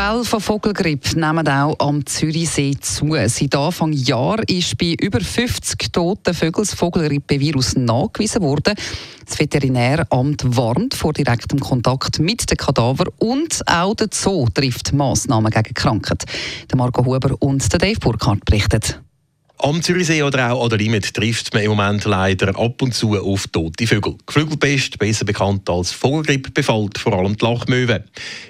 Fälle von Vogelgrippe nehmen auch am Zürichsee zu. Seit Anfang Jahr ist bei über 50 toten Vögeln das Vogelgrippevirus nachgewiesen worden. Das Veterinäramt warnt vor direktem Kontakt mit den Kadavern und auch der Zoo trifft Massnahmen gegen Krankheit. Der Marco Huber und der Dave Burkhardt berichten. Am Zürichsee oder auch an der Limit trifft man im Moment leider ab und zu auf tote Vögel. Geflügelpest, besser bekannt als Vogelgrippe, befällt vor allem die Lachmöwe.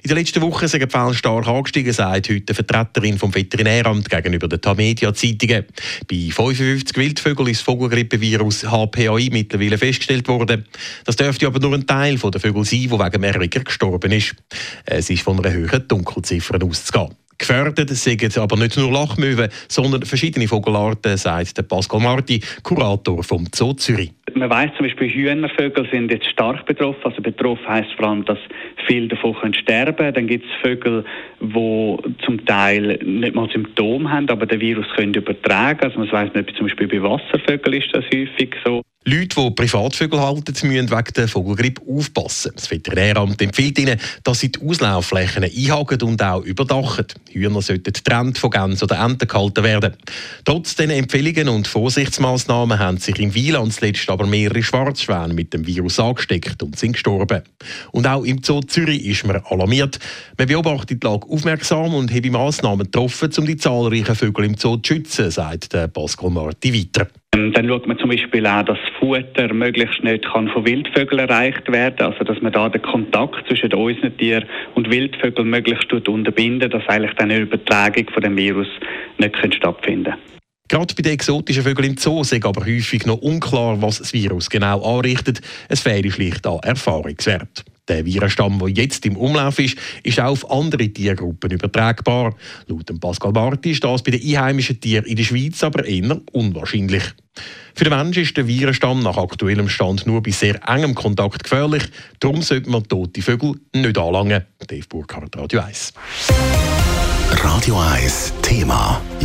In den letzten Wochen sind die Fälle stark angestiegen, sagt heute eine Vertreterin vom Veterinäramt gegenüber den Tamedia-Zeitungen. Bei 55 Wildvögeln ist das Vogelgrippevirus HPAI mittlerweile festgestellt worden. Das dürfte aber nur ein Teil der Vögel sein, der wegen Erreger gestorben ist. Es ist von einer höheren Dunkelziffer auszugehen. Gefährdet sind aber nicht nur Lachmöwen, sondern verschiedene Vogelarten, sagt Pascal Marti, Kurator vom Zoo Zürich. Man weiß zum Beispiel, Hühnervögel sind jetzt stark betroffen. Also betroffen heißt vor allem, dass viele davon können sterben können. Dann gibt es Vögel, die zum Teil nicht mal Symptome haben, aber den Virus können übertragen. Also man weiß nicht, zum Beispiel bei Wasservögeln ist das häufig so. Leute, die Privatvögel halten, müssen wegen der Vogelgrippe aufpassen. Das Veterinäramt empfiehlt ihnen, dass sie die Auslaufflächen einhaken und auch überdachen. Hühner sollten getrennt von Gänsen oder Enten gehalten werden. Trotz dieser Empfehlungen und Vorsichtsmaßnahmen haben sich im Wieland zuletzt aber mehrere Schwarzschwäne mit dem Virus angesteckt und sind gestorben. Und auch im Zoo Zürich ist man alarmiert. Man beobachtet die Lage aufmerksam und habe Maßnahmen getroffen, um die zahlreichen Vögel im Zoo zu schützen, sagt Pascal Marti weiter. Ähm, dann schaut man zum Beispiel auch, dass Futter möglichst nicht kann von Wildvögeln erreicht werden also dass man da den Kontakt zwischen unseren Tieren und Wildvögeln möglichst unterbinden, dass eigentlich eine Übertragung von dem Virus nicht stattfinden kann. Gerade bei den exotischen Vögeln im Zoo ist aber häufig noch unklar, was das Virus genau anrichtet. Es fehle schlicht an Erfahrungswert. Der Virenstamm, der jetzt im Umlauf ist, ist auch auf andere Tiergruppen übertragbar. Laut Pascal Marti ist das bei den einheimischen Tieren in der Schweiz aber eher unwahrscheinlich. Für den Menschen ist der Virenstamm nach aktuellem Stand nur bei sehr engem Kontakt gefährlich. Darum sollte man tote Vögel nicht anlangen. Dave Burkhardt, Radio 1. Radio 1 Thema.